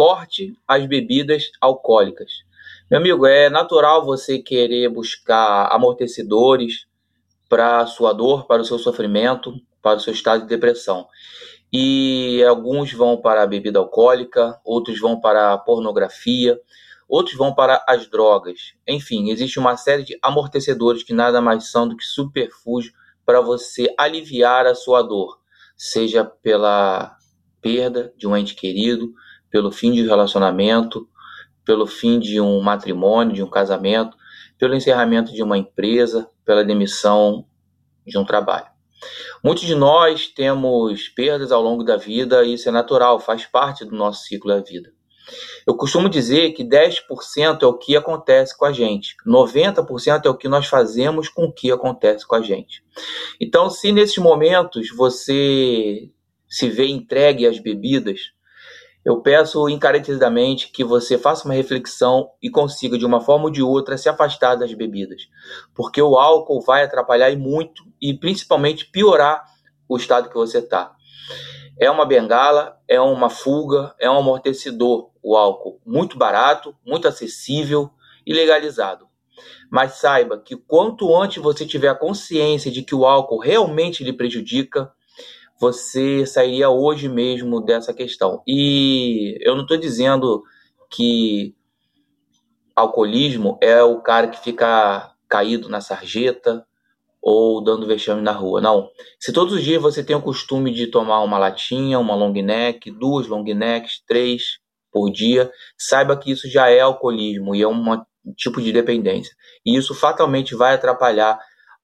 corte as bebidas alcoólicas. Meu amigo, é natural você querer buscar amortecedores para sua dor, para o seu sofrimento, para o seu estado de depressão. E alguns vão para a bebida alcoólica, outros vão para a pornografia, outros vão para as drogas. Enfim, existe uma série de amortecedores que nada mais são do que superfúgio para você aliviar a sua dor, seja pela perda de um ente querido, pelo fim de um relacionamento, pelo fim de um matrimônio, de um casamento, pelo encerramento de uma empresa, pela demissão de um trabalho. Muitos de nós temos perdas ao longo da vida e isso é natural, faz parte do nosso ciclo da vida. Eu costumo dizer que 10% é o que acontece com a gente, 90% é o que nós fazemos com o que acontece com a gente. Então, se nesses momentos você se vê entregue às bebidas, eu peço encarecidamente que você faça uma reflexão e consiga, de uma forma ou de outra, se afastar das bebidas. Porque o álcool vai atrapalhar e muito e principalmente piorar o estado que você está. É uma bengala, é uma fuga, é um amortecedor, o álcool. Muito barato, muito acessível e legalizado. Mas saiba que quanto antes você tiver a consciência de que o álcool realmente lhe prejudica, você sairia hoje mesmo dessa questão. E eu não estou dizendo que alcoolismo é o cara que fica caído na sarjeta ou dando vexame na rua. Não. Se todos os dias você tem o costume de tomar uma latinha, uma long neck, duas long necks, três por dia, saiba que isso já é alcoolismo e é um tipo de dependência. E isso fatalmente vai atrapalhar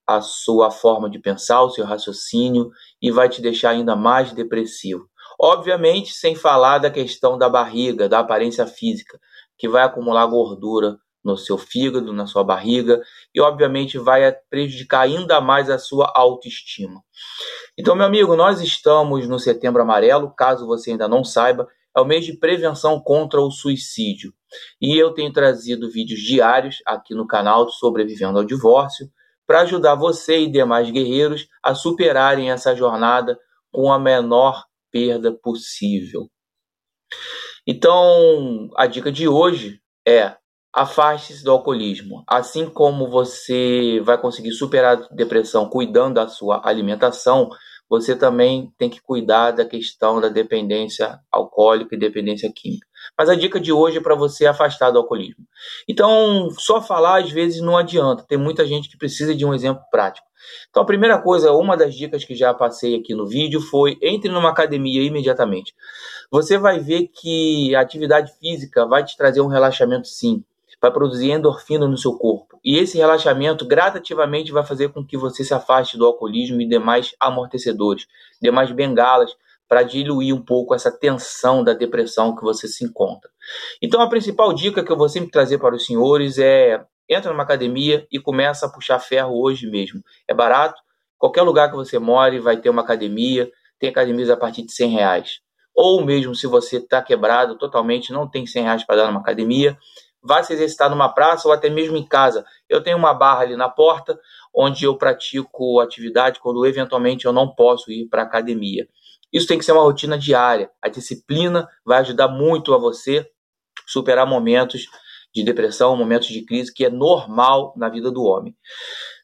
a sua forma de pensar, o seu raciocínio e vai te deixar ainda mais depressivo. Obviamente, sem falar da questão da barriga, da aparência física, que vai acumular gordura no seu fígado, na sua barriga e obviamente vai prejudicar ainda mais a sua autoestima. Então, meu amigo, nós estamos no Setembro Amarelo, caso você ainda não saiba, é o mês de prevenção contra o suicídio. E eu tenho trazido vídeos diários aqui no canal Sobrevivendo ao Divórcio, para ajudar você e demais guerreiros a superarem essa jornada com a menor perda possível. Então, a dica de hoje é afaste-se do alcoolismo. Assim como você vai conseguir superar a depressão cuidando da sua alimentação, você também tem que cuidar da questão da dependência alcoólica e dependência química. Mas a dica de hoje é para você afastar do alcoolismo. Então, só falar às vezes não adianta. Tem muita gente que precisa de um exemplo prático. Então, a primeira coisa, uma das dicas que já passei aqui no vídeo foi entre numa academia imediatamente. Você vai ver que a atividade física vai te trazer um relaxamento sim vai produzir endorfina no seu corpo. E esse relaxamento gradativamente vai fazer com que você se afaste do alcoolismo e demais amortecedores, demais bengalas, para diluir um pouco essa tensão da depressão que você se encontra. Então a principal dica que eu vou sempre trazer para os senhores é entra numa academia e começa a puxar ferro hoje mesmo. É barato, qualquer lugar que você more vai ter uma academia, tem academias a partir de 100 reais. Ou mesmo se você está quebrado totalmente, não tem 100 reais para dar numa academia, vai se exercitar numa praça ou até mesmo em casa. Eu tenho uma barra ali na porta onde eu pratico atividade quando eventualmente eu não posso ir para a academia. Isso tem que ser uma rotina diária. A disciplina vai ajudar muito a você superar momentos de depressão, momentos de crise que é normal na vida do homem.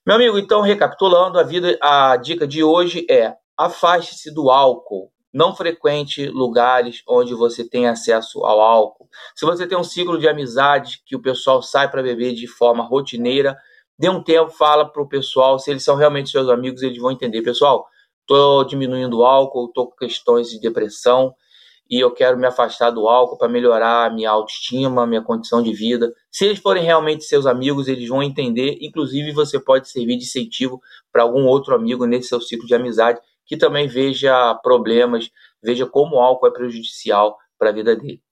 Meu amigo, então recapitulando, a vida, a dica de hoje é: afaste-se do álcool. Não frequente lugares onde você tem acesso ao álcool. Se você tem um ciclo de amizade que o pessoal sai para beber de forma rotineira, dê um tempo, fala o pessoal. Se eles são realmente seus amigos, eles vão entender. Pessoal, estou diminuindo o álcool, estou com questões de depressão e eu quero me afastar do álcool para melhorar a minha autoestima, minha condição de vida. Se eles forem realmente seus amigos, eles vão entender. Inclusive, você pode servir de incentivo para algum outro amigo nesse seu ciclo de amizade que também veja problemas, veja como o álcool é prejudicial para a vida dele.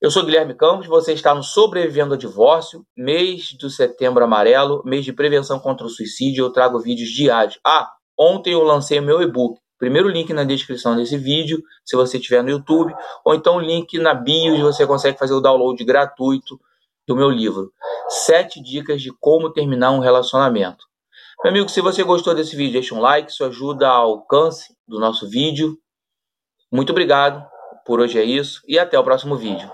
Eu sou Guilherme Campos, você está no Sobrevivendo ao Divórcio, mês do Setembro Amarelo, mês de prevenção contra o suicídio. Eu trago vídeos diários. Ah, ontem eu lancei meu e-book. Primeiro link na descrição desse vídeo, se você estiver no YouTube, ou então o link na bio, você consegue fazer o download gratuito do meu livro. Sete dicas de como terminar um relacionamento. Meu amigo, se você gostou desse vídeo, deixa um like, isso ajuda ao alcance do nosso vídeo. Muito obrigado Por hoje é isso e até o próximo vídeo.